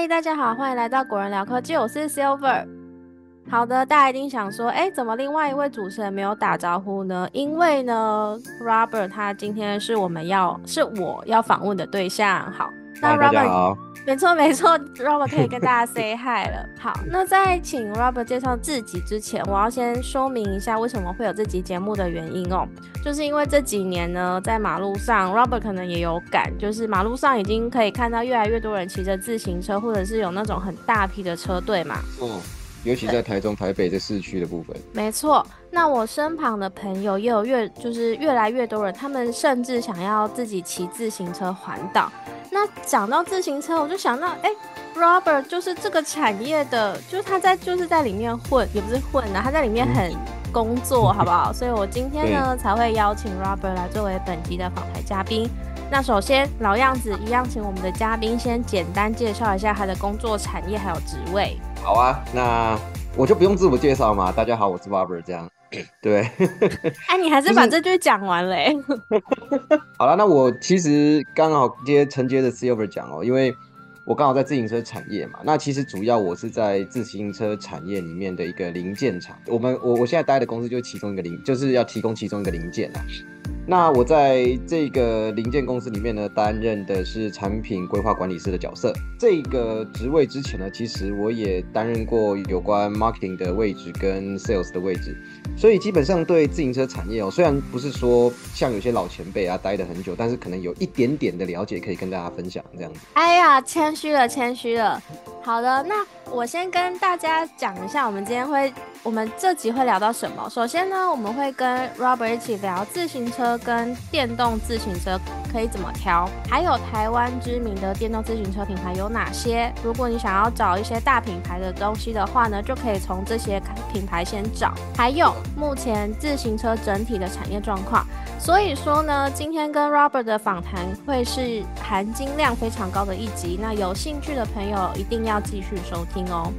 嗨，大家好，欢迎来到果仁聊科技，我是 Silver。好的，大家一定想说，哎，怎么另外一位主持人没有打招呼呢？因为呢，Robert 他今天是我们要是我要访问的对象。好，那 Robert，没错没错，Robert 可以跟大家 say hi 了。好，那在请 Robert 介绍自己之前，我要先说明一下为什么会有这集节目的原因哦。就是因为这几年呢，在马路上，Robert 可能也有感，就是马路上已经可以看到越来越多人骑着自行车，或者是有那种很大批的车队嘛。嗯，尤其在台中、台北这市区的部分。没错，那我身旁的朋友也有越，就是越来越多人，他们甚至想要自己骑自行车环岛。那讲到自行车，我就想到，哎，Robert 就是这个产业的，就是他在就是在里面混，也不是混啊，他在里面很。工作好不好？所以我今天呢才会邀请 Robert 来作为本集的访谈嘉宾。那首先老样子一样，请我们的嘉宾先简单介绍一下他的工作产业还有职位。好啊，那我就不用自我介绍嘛。大家好，我是 Robert。这样 对。哎，你还是把这句讲完嘞。好了，那我其实刚好接承接着 Silver 讲哦，因为。我刚好在自行车产业嘛，那其实主要我是在自行车产业里面的一个零件厂。我们我我现在待的公司就是其中一个零，就是要提供其中一个零件啊。那我在这个零件公司里面呢，担任的是产品规划管理师的角色。这个职位之前呢，其实我也担任过有关 marketing 的位置跟 sales 的位置，所以基本上对自行车产业哦，虽然不是说像有些老前辈啊待的很久，但是可能有一点点的了解可以跟大家分享这样子。哎呀，谦虚了，谦虚了。好的，那我先跟大家讲一下，我们今天会，我们这集会聊到什么。首先呢，我们会跟 Robert 一起聊自行车跟电动自行车可以怎么挑，还有台湾知名的电动自行车品牌有哪些。如果你想要找一些大品牌的东西的话呢，就可以从这些品牌先找。还有目前自行车整体的产业状况。所以说呢，今天跟 Robert 的访谈会是含金量非常高的一集。那有兴趣的朋友一定要继续收听哦。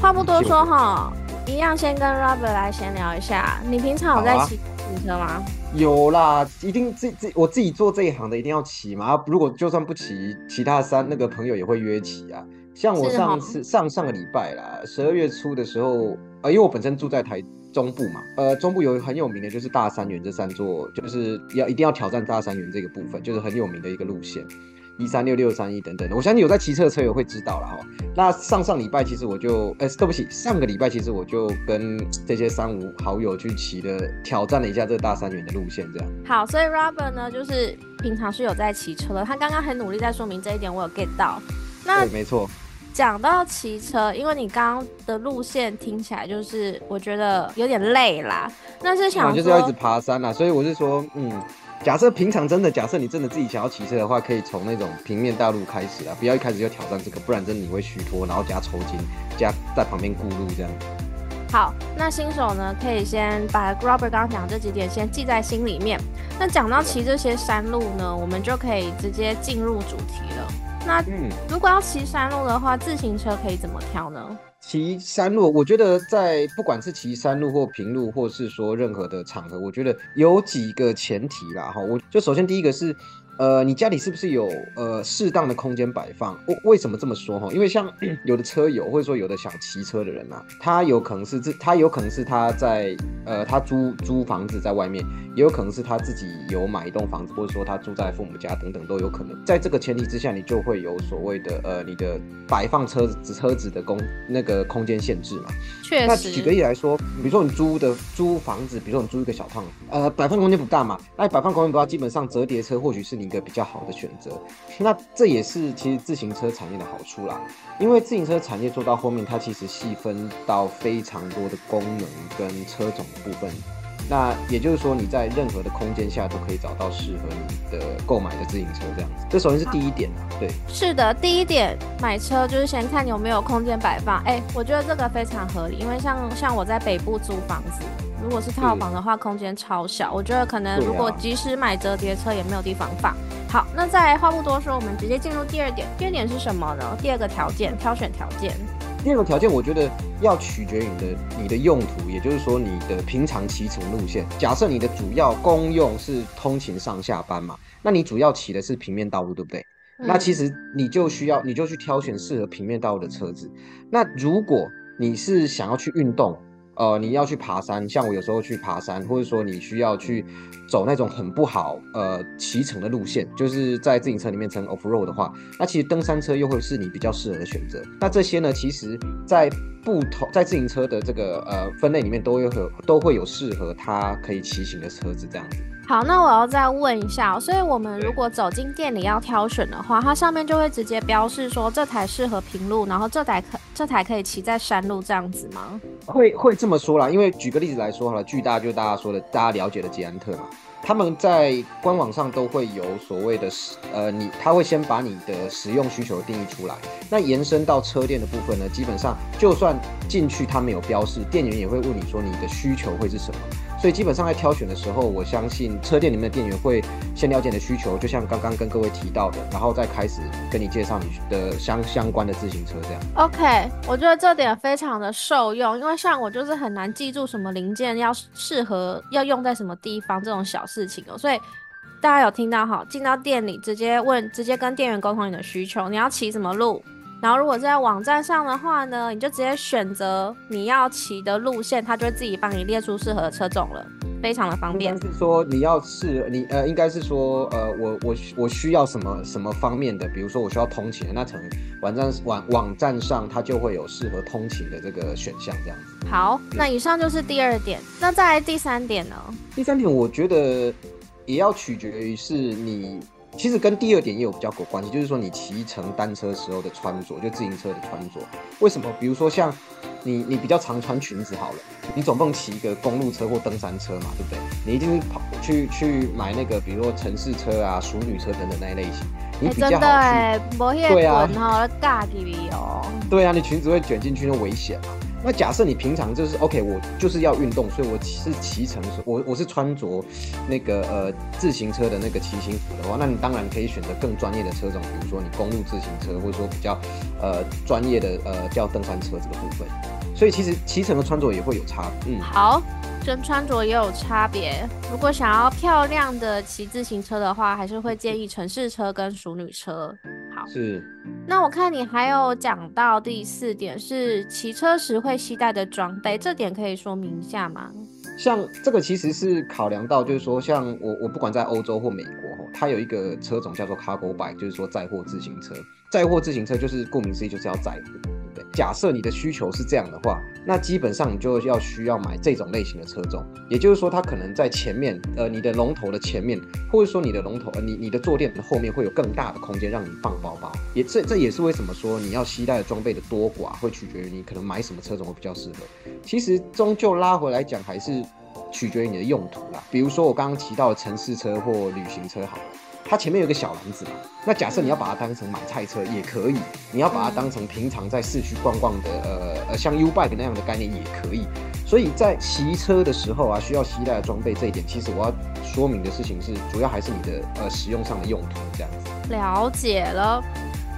话不多说哈，一样先跟 Robert 来闲聊一下。你平常有在骑自行车吗？有啦，一定自自我自己做这一行的，一定要骑嘛。如果就算不骑，其他三那个朋友也会约骑啊。像我上次上上个礼拜啦，十二月初的时候，呃，因为我本身住在台。中部嘛，呃，中部有很有名的就是大三元这三座，就是要一定要挑战大三元这个部分，就是很有名的一个路线，一三六六三一等等的。我相信有在骑车的车友会知道了哈。那上上礼拜其实我就，哎，对不起，上个礼拜其实我就跟这些三五好友去骑了，挑战了一下这个大三元的路线，这样。好，所以 Robert 呢，就是平常是有在骑车的，他刚刚很努力在说明这一点，我有 get 到。那没错。讲到骑车，因为你刚刚的路线听起来就是我觉得有点累啦。那是想就是要一直爬山啦，所以我是说，嗯，假设平常真的，假设你真的自己想要骑车的话，可以从那种平面大路开始啊，不要一开始就挑战这个，不然真的你会虚脱，然后加抽筋，加在旁边顾路这样。好，那新手呢，可以先把 Robert 刚刚讲这几点先记在心里面。那讲到骑这些山路呢，我们就可以直接进入主题了。那如果要骑山路的话，自行车可以怎么挑呢？骑山路，我觉得在不管是骑山路或平路，或是说任何的场合，我觉得有几个前提啦哈。我就首先第一个是。呃，你家里是不是有呃适当的空间摆放？为为什么这么说哈？因为像 有的车友或者说有的想骑车的人呐，他有可能是这，他有可能是他在呃他租租房子在外面，也有可能是他自己有买一栋房子，或者说他住在父母家等等都有可能。在这个前提之下，你就会有所谓的呃你的摆放车子车子的空那个空间限制嘛。确实。那举个例来说，比如说你租的租房子，比如说你租一个小套，呃摆放空间不大嘛，那摆放空间不大，基本上折叠车或许是你。一个比较好的选择，那这也是其实自行车产业的好处啦。因为自行车产业做到后面，它其实细分到非常多的功能跟车种的部分。那也就是说，你在任何的空间下都可以找到适合你的购买的自行车这样子。这首先是第一点啊，对，是的，第一点买车就是先看有没有空间摆放。哎，我觉得这个非常合理，因为像像我在北部租房子。如果是套房的话，空间超小，我觉得可能如果即使买折叠车，也没有地方放。好，那再话不多说，我们直接进入第二点。第二点是什么呢？第二个条件，挑选条件。第二个条件，我觉得要取决于你的你的用途，也就是说你的平常骑乘路线。假设你的主要公用是通勤上下班嘛，那你主要骑的是平面道路，对不对？那其实你就需要你就去挑选适合平面道路的车子。那如果你是想要去运动，呃，你要去爬山，像我有时候去爬山，或者说你需要去走那种很不好呃骑乘的路线，就是在自行车里面乘 off road 的话，那其实登山车又会是你比较适合的选择。那这些呢，其实在不同在自行车的这个呃分类里面，都有都会有适合它可以骑行的车子这样子。好，那我要再问一下，所以我们如果走进店里要挑选的话，它上面就会直接标示说这台适合平路，然后这台可这台可以骑在山路这样子吗？会会这么说啦，因为举个例子来说好了，巨大就大家说的大家了解的捷安特嘛。他们在官网上都会有所谓的使呃，你他会先把你的使用需求定义出来，那延伸到车店的部分呢，基本上就算进去他没有标示，店员也会问你说你的需求会是什么。所以基本上在挑选的时候，我相信车店里面的店员会先了解你的需求，就像刚刚跟各位提到的，然后再开始跟你介绍你的相相关的自行车这样。OK，我觉得这点非常的受用，因为像我就是很难记住什么零件要适合要用在什么地方这种小事情哦，所以大家有听到哈，进到店里直接问，直接跟店员沟通你的需求，你要骑什么路。然后，如果在网站上的话呢，你就直接选择你要骑的路线，它就会自己帮你列出适合的车种了，非常的方便。是说你要是你呃，应该是说呃，我我我需要什么什么方面的，比如说我需要通勤，那从网站网网站上它就会有适合通勤的这个选项，这样子。好，那以上就是第二点，那再来第三点呢？第三点我觉得也要取决于是你。其实跟第二点也有比较有关系，就是说你骑乘单车时候的穿着，就自行车的穿着，为什么？比如说像你，你比较常穿裙子好了，你总不能骑一个公路车或登山车嘛，对不对？你一定是跑去去买那个，比如说城市车啊、淑女车等等那一类型，你比较好去。对啊，哈，尬哦。对啊，你裙子会卷进去，就危险嘛。那假设你平常就是 OK，我就是要运动，所以我是骑乘，我我是穿着那个呃自行车的那个骑行服的话，那你当然可以选择更专业的车种，比如说你公路自行车，或者说比较呃专业的呃叫登山车这个部分。所以其实骑乘的穿着也会有差。嗯，好，跟穿着也有差别。如果想要漂亮的骑自行车的话，还是会建议城市车跟淑女车。好，是。那我看你还有讲到第四点是骑车时会携带的装备，这点可以说明一下吗？像这个其实是考量到，就是说像我我不管在欧洲或美国，它有一个车种叫做 cargo bike，就是说载货自行车。载货自行车就是顾名思义就是要载货，对不对？假设你的需求是这样的话，那基本上你就要需要买这种类型的车种。也就是说，它可能在前面，呃，你的龙头的前面，或者说你的龙头，呃，你你的坐垫的后面会有更大的空间让你放包包。也这这也是为什么说你要携带的装备的多寡会取决于你可能买什么车种会比较适合。其实终究拉回来讲，还是取决于你的用途啦。比如说我刚刚提到的城市车或旅行车，好了。它前面有一个小篮子嘛，那假设你要把它当成买菜车也可以，你要把它当成平常在市区逛逛的，呃呃，像 U bike 那样的概念也可以。所以在骑车的时候啊，需要携带的装备这一点，其实我要说明的事情是，主要还是你的呃使用上的用途这样子。了解了，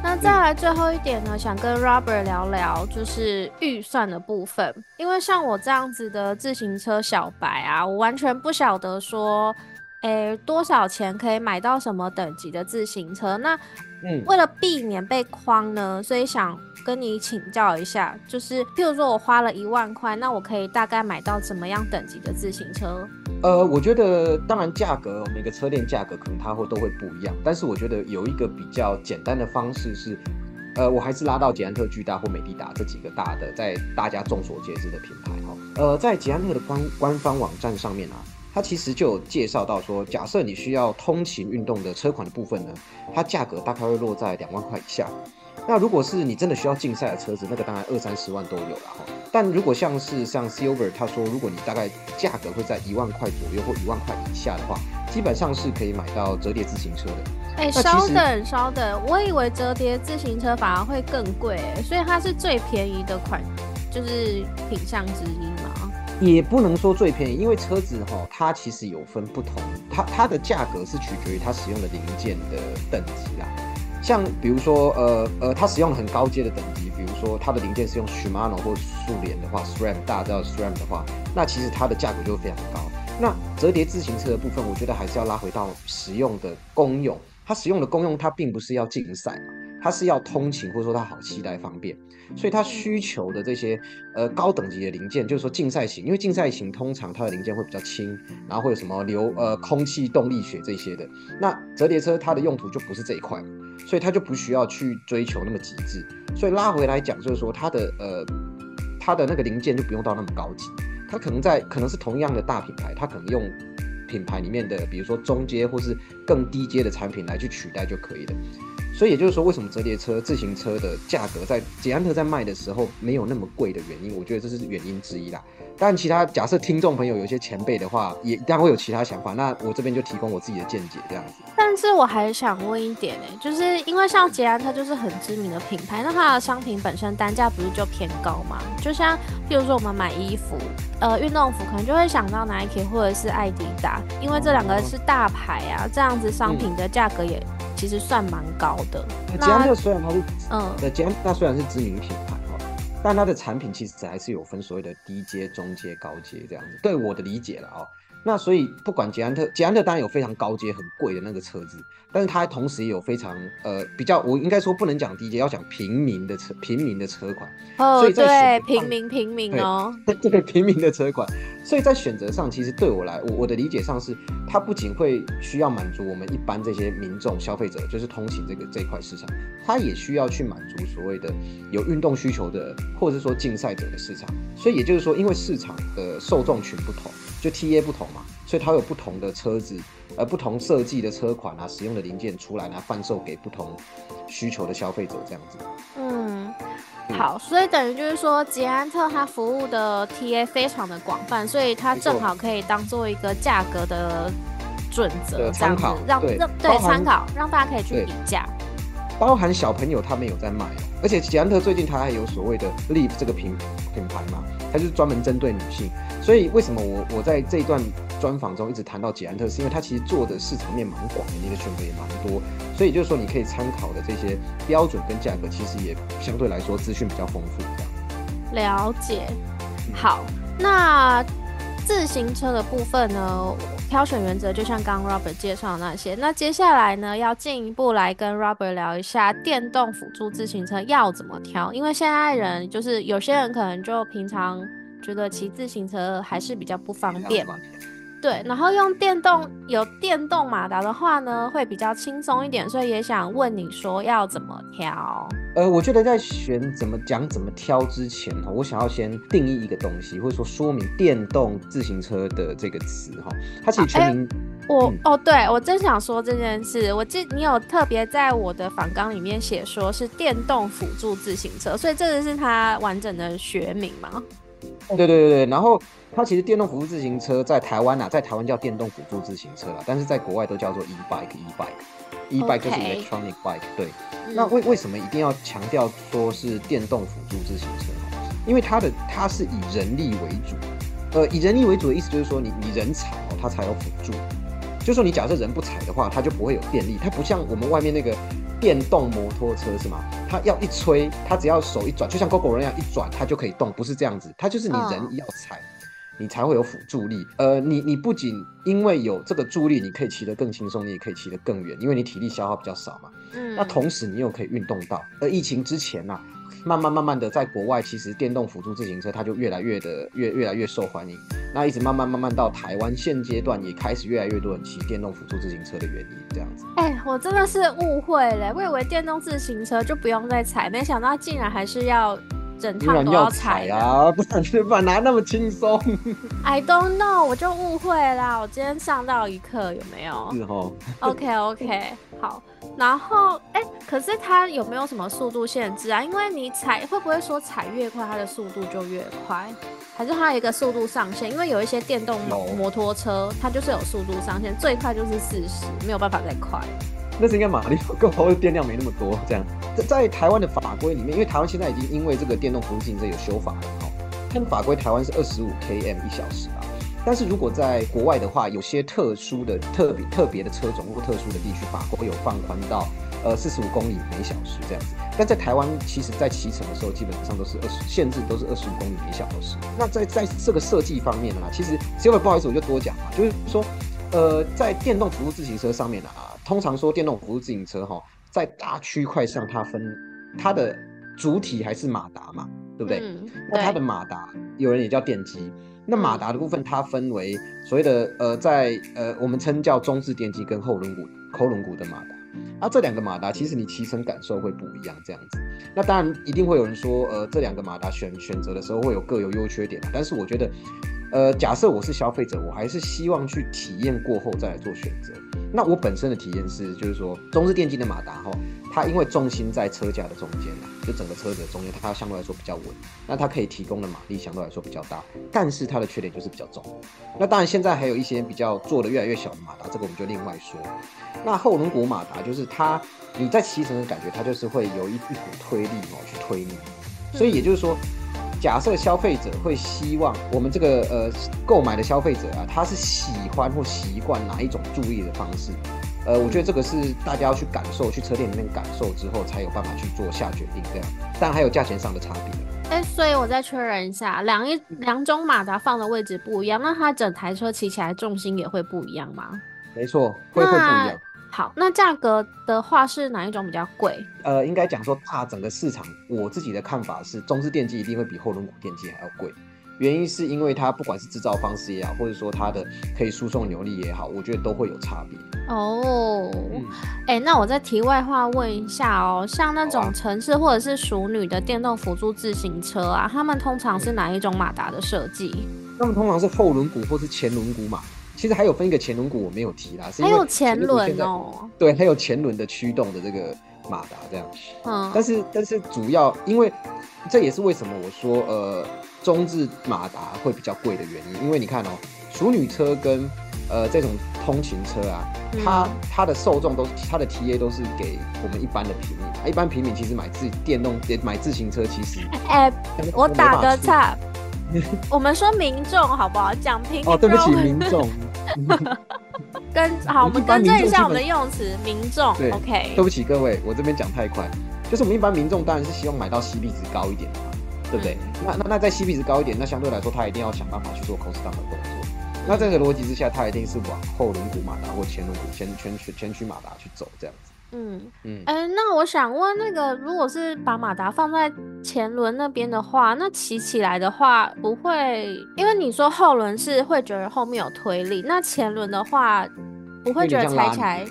那再来最后一点呢，想跟 Robert 聊聊就是预算的部分，因为像我这样子的自行车小白啊，我完全不晓得说。诶，多少钱可以买到什么等级的自行车？那，嗯，为了避免被框呢，所以想跟你请教一下，就是譬如说我花了一万块，那我可以大概买到怎么样等级的自行车？呃，我觉得当然价格每个车店价格可能它会都会不一样，但是我觉得有一个比较简单的方式是，呃，我还是拉到捷安特、巨大或美利达这几个大的在大家众所皆知的品牌哈。呃，在捷安特的官官方网站上面啊。它其实就有介绍到说，假设你需要通勤运动的车款的部分呢，它价格大概会落在两万块以下。那如果是你真的需要竞赛的车子，那个当然二三十万都有了哈。但如果像是像 Silver，他说如果你大概价格会在一万块左右或一万块以下的话，基本上是可以买到折叠自行车的。哎，稍等稍等，我以为折叠自行车反而会更贵，所以它是最便宜的款，就是品相之一嘛。也不能说最便宜，因为车子哈，它其实有分不同，它它的价格是取决于它使用的零件的等级啦。像比如说呃呃，它使用很高阶的等级，比如说它的零件是用 Shimano 或速联的话，SRAM 大家知道 SRAM 的话，那其实它的价格就会非常高。那折叠自行车的部分，我觉得还是要拉回到使用的功用。它使用的功用，它并不是要竞赛嘛，它是要通勤或者说它好携带方便。所以它需求的这些呃高等级的零件，就是说竞赛型，因为竞赛型通常它的零件会比较轻，然后会有什么流呃空气动力学这些的。那折叠车它的用途就不是这一块，所以它就不需要去追求那么极致。所以拉回来讲，就是说它的呃它的那个零件就不用到那么高级，它可能在可能是同样的大品牌，它可能用品牌里面的比如说中阶或是更低阶的产品来去取代就可以了。所以也就是说，为什么折叠车、自行车的价格在捷安特在卖的时候没有那么贵的原因，我觉得这是原因之一啦。但其他假设听众朋友有些前辈的话，也当然会有其他想法。那我这边就提供我自己的见解，这样子。但是我还想问一点呢，就是因为像捷安特就是很知名的品牌，那它的商品本身单价不是就偏高吗？就像譬如说我们买衣服，呃，运动服可能就会想到 Nike 或者是艾迪达，因为这两个是大牌啊，这样子商品的价格也其实算蛮高的。捷安特虽然它是嗯，对捷安特虽然是知名品牌。但它的产品其实还是有分所谓的低阶、中阶、高阶这样子，对我的理解了哦。那所以不管捷安特，捷安特当然有非常高阶、很贵的那个车子，但是它同时也有非常呃比较，我应该说不能讲低阶，要讲平民的车，平民的车款。哦，对，平民平民哦，对平民的车款。所以在选择上，其实对我来，我我的理解上是，它不仅会需要满足我们一般这些民众消费者，就是通勤这个这一块市场，它也需要去满足所谓的有运动需求的，或者是说竞赛者的市场。所以也就是说，因为市场的受众群不同。就 T A 不同嘛，所以它有不同的车子，呃，不同设计的车款啊，使用的零件出来呢，贩售给不同需求的消费者，这样子。嗯，好，所以等于就是说，捷安特它服务的 T A 非常的广泛，所以它正好可以当做一个价格的准则，这样子，让让对参考，让大家可以去比价。包含小朋友他们有在卖，而且捷安特最近它还有所谓的 Live 这个品品牌嘛，它就是专门针对女性。所以为什么我我在这一段专访中一直谈到捷安特，是因为它其实做的市场面蛮广的，你的选择也蛮多，所以就是说你可以参考的这些标准跟价格，其实也相对来说资讯比较丰富。了解，好，那自行车的部分呢，挑选原则就像刚 Robert 介绍的那些，那接下来呢，要进一步来跟 Robert 聊一下电动辅助自行车要怎么挑，因为现在人就是有些人可能就平常。觉得骑自行车还是比较不方便，对。然后用电动有电动马达的话呢，会比较轻松一点，所以也想问你说要怎么挑？呃，我觉得在选怎么讲怎么挑之前哈，我想要先定义一个东西，或者说说明电动自行车的这个词哈，它其实全名。我哦，对我真想说这件事，我记你有特别在我的访纲里面写说是电动辅助自行车，所以这个是它完整的学名吗？对对对对，然后它其实电动辅助自行车在台湾呐，在台湾叫电动辅助自行车了，但是在国外都叫做 e bike e bike e bike 就是 electronic bike。对，那为为什么一定要强调说是电动辅助自行车？因为它的它是以人力为主，呃，以人力为主的意思就是说你你人踩哦，它才有辅助，就说你假设人不踩的话，它就不会有电力，它不像我们外面那个。电动摩托车是吗？它要一吹，它只要手一转，就像 GoGo 人一样一转，它就可以动，不是这样子。它就是你人要踩，你才会有辅助力。呃，你你不仅因为有这个助力，你可以骑得更轻松，你也可以骑得更远，因为你体力消耗比较少嘛。嗯。那同时你又可以运动到。而疫情之前呢？慢慢慢慢的，在国外其实电动辅助自行车它就越来越的越越来越受欢迎。那一直慢慢慢慢到台湾现阶段也开始越来越多人骑电动辅助自行车的原因这样子。哎，我真的是误会了，我以为电动自行车就不用再踩，没想到竟然还是要。整趟都要踩啊，不然吃饭哪那么轻松？I don't know，我就误会啦。我今天上到一课有没有？是哦。OK OK，好。然后哎，可是它有没有什么速度限制啊？因为你踩会不会说踩越快，它的速度就越快？还是它有一个速度上限？因为有一些电动摩托车，它就是有速度上限，最快就是四十，没有办法再快。那是应该马力不够，或者电量没那么多这样。在在台湾的法规里面，因为台湾现在已经因为这个电动辅助自行车有修法了，哈，它的法规台湾是二十五 km 一小时啊。但是如果在国外的话，有些特殊的、特别特别的车种或特殊的地区，法规有放宽到呃四十五公里每小时这样子。但在台湾，其实在骑乘的时候，基本上都是二十，限制都是二十五公里每小时。那在在这个设计方面呢，其实 Silver 不好意思，我就多讲嘛，就是说，呃，在电动辅助自行车上面呢，啊，通常说电动辅助自行车哈，在大区块上它分它的主体还是马达嘛，对不对？那它的马达，有人也叫电机。那马达的部分，它分为所谓的呃，在呃我们称叫中置电机跟后轮毂后轮毂的马达。那这两个马达其实你骑乘感受会不一样，这样子。那当然一定会有人说，呃，这两个马达选选择的时候会有各有优缺点。但是我觉得，呃，假设我是消费者，我还是希望去体验过后再来做选择。那我本身的体验是，就是说中置电机的马达哈，它因为重心在车架的中间呐，就整个车子的中间，它相对来说比较稳，那它可以提供的马力相对来说比较大，但是它的缺点就是比较重。那当然现在还有一些比较做的越来越小的马达，这个我们就另外说。那后轮毂马达就是它，你在骑乘的感觉，它就是会有一一股推力哦去推你，所以也就是说。假设消费者会希望我们这个呃购买的消费者啊，他是喜欢或习惯哪一种注意的方式？呃，我觉得这个是大家要去感受，去车店里面感受之后，才有办法去做下决定这样。但还有价钱上的差别。哎，所以我再确认一下，两一两种马达放的位置不一样，那它整台车骑起来重心也会不一样吗？没错，会会不一样。好，那价格的话是哪一种比较贵？呃，应该讲说，大整个市场，我自己的看法是，中置电机一定会比后轮毂电机还要贵。原因是因为它不管是制造方式也好，或者说它的可以输送扭力也好，我觉得都会有差别。哦，哎，那我在题外话问一下哦，像那种城市或者是熟女的电动辅助自行车啊，他们通常是哪一种马达的设计？他们通常是后轮毂或是前轮毂马。其实还有分一个前轮毂，我没有提啦，还有前轮哦，对，还有前轮的驱动的这个马达这样。嗯，但是但是主要因为这也是为什么我说呃中置马达会比较贵的原因，因为你看哦，熟女车跟呃这种通勤车啊，它它的受众都它的 TA 都是给我们一般的平民，一般平民其实买自电动买自行车其实，哎，我打个岔。我们说民众好不好？讲平哦，对不起，民众。跟好，我们更正一下我们的用词，民众。OK，对不起各位，我这边讲太快。就是我们一般民众当然是希望买到 CP 值高一点的嘛，对不对？那那那在 CP 值高一点，那相对来说他一定要想办法去做 cost down 的动作。那这个逻辑之下，他一定是往后轮毂马达或前轮毂前前驱前驱马达去走这样子。嗯嗯，哎，那我想问，那个如果是把马达放在前轮那边的话，那骑起来的话不会，因为你说后轮是会觉得后面有推力，那前轮的话不会觉得踩起来，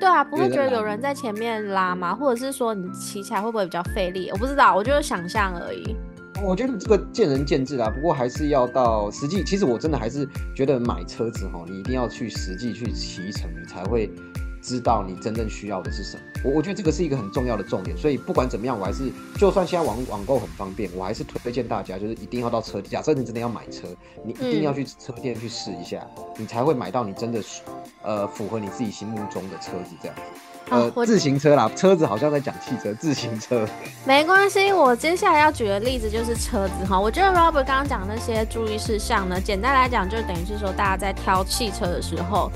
对啊，不会觉得有人在前面拉吗？或者是说你骑起来会不会比较费力？我不知道，我就是想象而已。我觉得这个见仁见智啦，不过还是要到实际。其实我真的还是觉得买车子哈，你一定要去实际去骑乘，你才会。知道你真正需要的是什么，我我觉得这个是一个很重要的重点，所以不管怎么样，我还是就算现在网网购很方便，我还是推荐大家，就是一定要到车。假设你真的要买车，你一定要去车店去试一下，你才会买到你真的呃符合你自己心目中的车子这样子。呃，自行车啦，车子好像在讲汽车，自行车 没关系。我接下来要举的例子就是车子哈，我觉得 Robert 刚刚讲那些注意事项呢，简单来讲就等于是说大家在挑汽车的时候。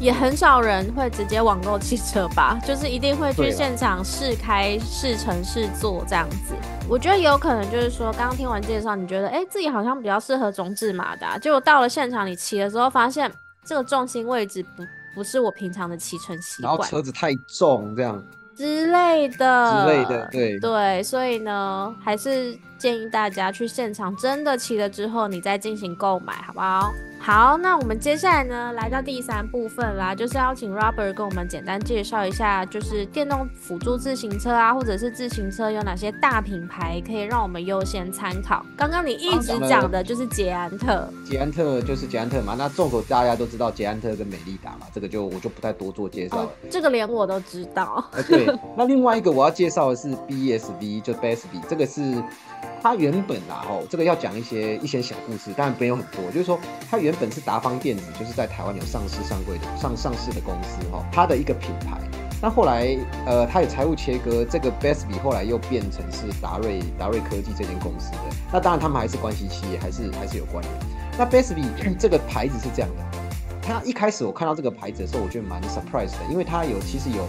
也很少人会直接网购汽车吧，就是一定会去现场试开、试乘、试坐这样子。我觉得有可能就是说，刚刚听完介绍，你觉得哎自己好像比较适合中置马达，结果到了现场你骑的时候，发现这个重心位置不不是我平常的骑乘习惯，然后车子太重这样。之类的，之类的，对。对，所以呢，还是建议大家去现场真的骑了之后，你再进行购买，好不好？好，那我们接下来呢，来到第三部分啦，就是邀请 Robert 跟我们简单介绍一下，就是电动辅助自行车啊，或者是自行车有哪些大品牌可以让我们优先参考。刚刚你一直讲的就是捷安特，捷安特就是捷安特嘛。那众所大家都知道捷安特跟美利达嘛，这个就我就不太多做介绍了。这个连我都知道。对，那另外一个我要介绍的是 BSB，就 BSB，这个是。它原本啊，吼，这个要讲一些一些小故事，当然没有很多，就是说它原本是达方电子，就是在台湾有上市上柜的上上市的公司，哈，它的一个品牌。那后来，呃，它有财务切割，这个 Bestby 后来又变成是达瑞达瑞科技这间公司的。那当然他们还是关系企业，还是还是有关联。那 Bestby 这个牌子是这样的，它一开始我看到这个牌子的时候，我觉得蛮 surprise 的，因为它有其实有。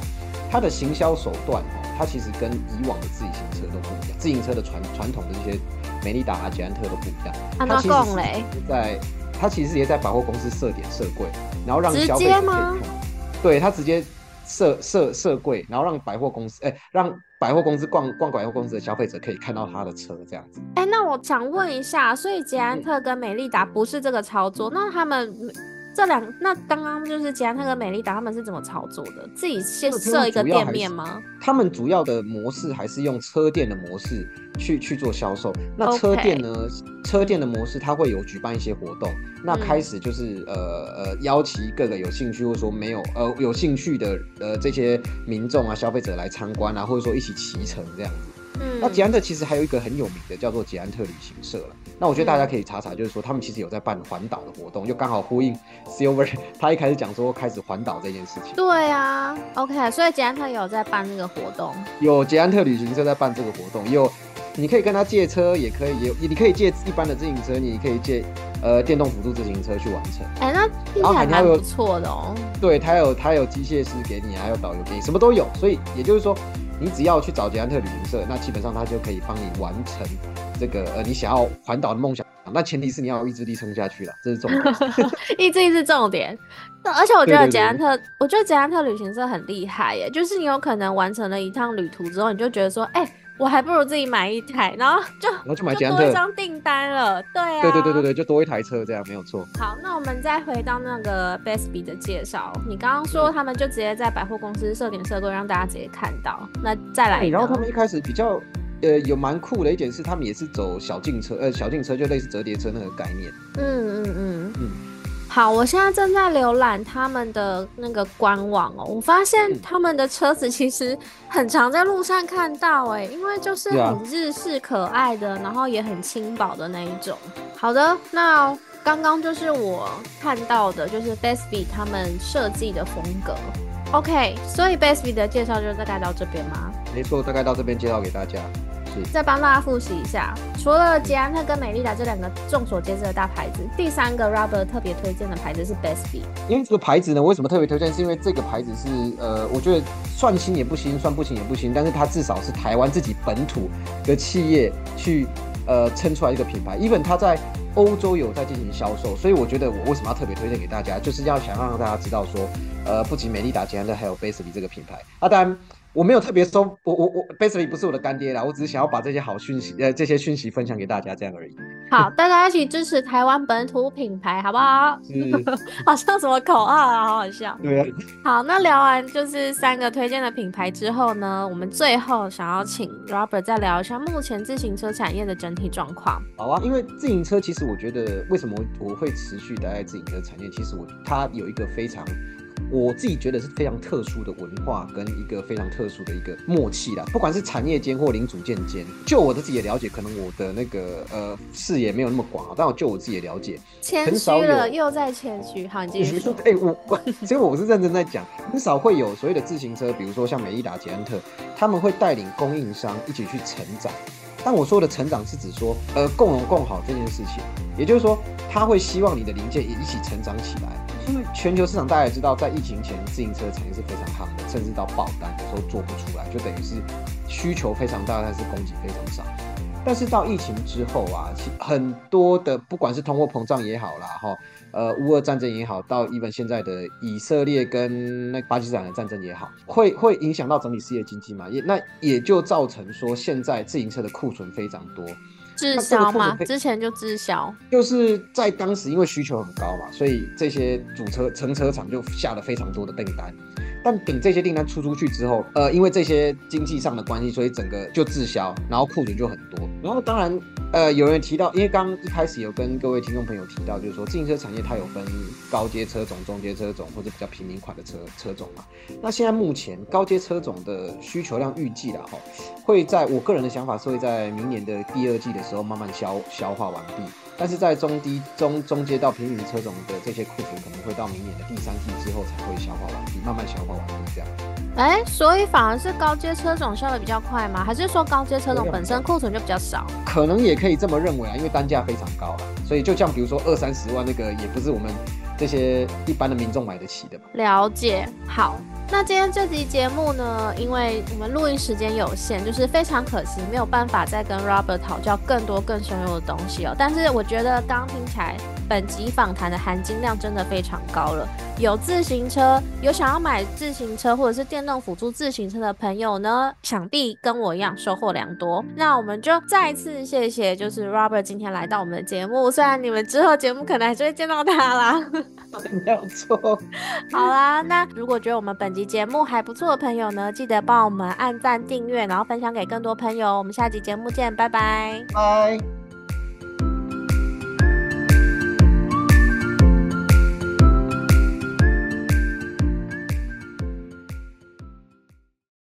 它的行销手段哦，它其实跟以往的自行车都不一样，自行车的传传统的这些美利达啊、捷安特都不一样。它其实是在它其实也在百货公司设点设柜，然后让消费者可以看。对，它直接。设设设柜，然后让百货公司，哎，让百货公司逛逛百货公司的消费者可以看到他的车，这样子。哎，那我想问一下，所以捷安特跟美利达不是这个操作，那他们？这两那刚刚就是捷安特跟美丽达他们是怎么操作的？自己先设一个店面吗？他们主要的模式还是用车店的模式去去做销售。那车店呢？车店的模式它会有举办一些活动，那开始就是呃呃邀请各个有兴趣或者说没有呃有兴趣的呃这些民众啊消费者来参观啊，或者说一起骑乘这样子。嗯那捷安特其实还有一个很有名的，叫做捷安特旅行社了。那我觉得大家可以查查，就是说他们其实有在办环岛的活动，就刚好呼应 Silver 他一开始讲说开始环岛这件事情。对啊，OK，所以捷安特有在办这个活动，有捷安特旅行社在办这个活动，有你可以跟他借车，也可以也你可以借一般的自行车，你可以借呃电动辅助自行车去完成。哎，那听起来蛮不错的哦。对，他有他有机械师给你，还有导游给你，什么都有。所以也就是说。你只要去找捷安特旅行社，那基本上他就可以帮你完成这个呃你想要环岛的梦想。那前提是你要有意志力撑下去了，这是重点。意志力是重点。那而且我觉得捷安特，我觉得捷安特旅行社很厉害耶，就是你有可能完成了一趟旅途之后，你就觉得说，哎。我还不如自己买一台，然后就然后就买多一张订单了，对啊，对对对对对，就多一台车这样没有错。好，那我们再回到那个 Bestby 的介绍，你刚刚说他们就直接在百货公司设点设柜，让大家直接看到。那再来，然后他们一开始比较呃有蛮酷的一点是，他们也是走小径车，呃小径车就类似折叠车那个概念。嗯嗯嗯嗯。好，我现在正在浏览他们的那个官网哦，我发现他们的车子其实很常在路上看到哎，因为就是很日式可爱的，然后也很轻薄的那一种。好的，那刚刚就是我看到的，就是 Bestby 他们设计的风格。OK，所以 Bestby 的介绍就大概到这边吗？没错，大概到这边介绍给大家。是再帮大家复习一下，除了捷安特跟美利达这两个众所皆知的大牌子，第三个 Rubber 特别推荐的牌子是 Bestby。因为这个牌子呢，为什么特别推荐？是因为这个牌子是呃，我觉得算新也不新，算不新也不新，但是它至少是台湾自己本土的企业去呃撑出来一个品牌。even 它在欧洲有在进行销售，所以我觉得我为什么要特别推荐给大家，就是要想让大家知道说，呃，不仅美利达、捷安特，还有贝斯比这个品牌。啊，当然。我没有特别说，我我我，basically 不是我的干爹啦，我只是想要把这些好讯息，呃，这些讯息分享给大家，这样而已。好，大家一起支持台湾本土品牌，好不好？好像什么口号啊，好好笑。对啊。好，那聊完就是三个推荐的品牌之后呢，我们最后想要请 Robert 再聊一下目前自行车产业的整体状况。好啊，因为自行车其实我觉得，为什么我会持续待在自行车产业？其实我它有一个非常。我自己觉得是非常特殊的文化跟一个非常特殊的一个默契啦，不管是产业间或零组件间，就我的自己的了解，可能我的那个呃视野没有那么广啊，但我就我自己的了解，谦虚了又在谦虚，好，你继续说。哎，我我其实我是认真在讲，很少会有所谓的自行车，比如说像美利达、捷安特，他们会带领供应商一起去成长。但我说的成长是指说，呃，共荣共好这件事情，也就是说，他会希望你的零件也一起成长起来。因为全球市场大家也知道，在疫情前，自行车产业是非常夯的，甚至到爆单，有时候做不出来，就等于是需求非常大，但是供给非常少。但是到疫情之后啊，其很多的不管是通货膨胀也好啦，哈，呃，乌俄战争也好，到 even 现在的以色列跟那巴基斯坦的战争也好，会会影响到整体世界经济嘛？也那也就造成说，现在自行车的库存非常多。滞销嘛，之前就滞销，就是在当时因为需求很高嘛，所以这些主车乘车厂就下了非常多的订单。但等这些订单出出去之后，呃，因为这些经济上的关系，所以整个就滞销，然后库存就很多。然后当然，呃，有人提到，因为刚一开始有跟各位听众朋友提到，就是说自行车产业它有分高阶车种、中阶车种或者比较平民款的车车种嘛。那现在目前高阶车种的需求量预计了哈，会在我个人的想法是会在明年的第二季的时候慢慢消消化完毕。但是在中低中中阶到平民车种的这些库存，可能会到明年的第三季之后才会消化完毕，慢慢消化完毕这样。哎，所以反而是高阶车种消的比较快吗？还是说高阶车种本身库存就比较少？可能也可以这么认为啊，因为单价非常高了，所以就像比如说二三十万那个，也不是我们这些一般的民众买得起的嘛。了解，好。那今天这集节目呢，因为我们录音时间有限，就是非常可惜，没有办法再跟 Robert 讨教更多更深入的东西哦。但是我觉得刚听起来，本集访谈的含金量真的非常高了。有自行车，有想要买自行车或者是电动辅助自行车的朋友呢，想必跟我一样收获良多。那我们就再次谢谢，就是 Robert 今天来到我们的节目。虽然你们之后节目可能还是会见到他啦，没有错。好啦，那如果觉得我们本集节目还不错的朋友呢，记得帮我们按赞、订阅，然后分享给更多朋友。我们下集节目见，拜拜。拜。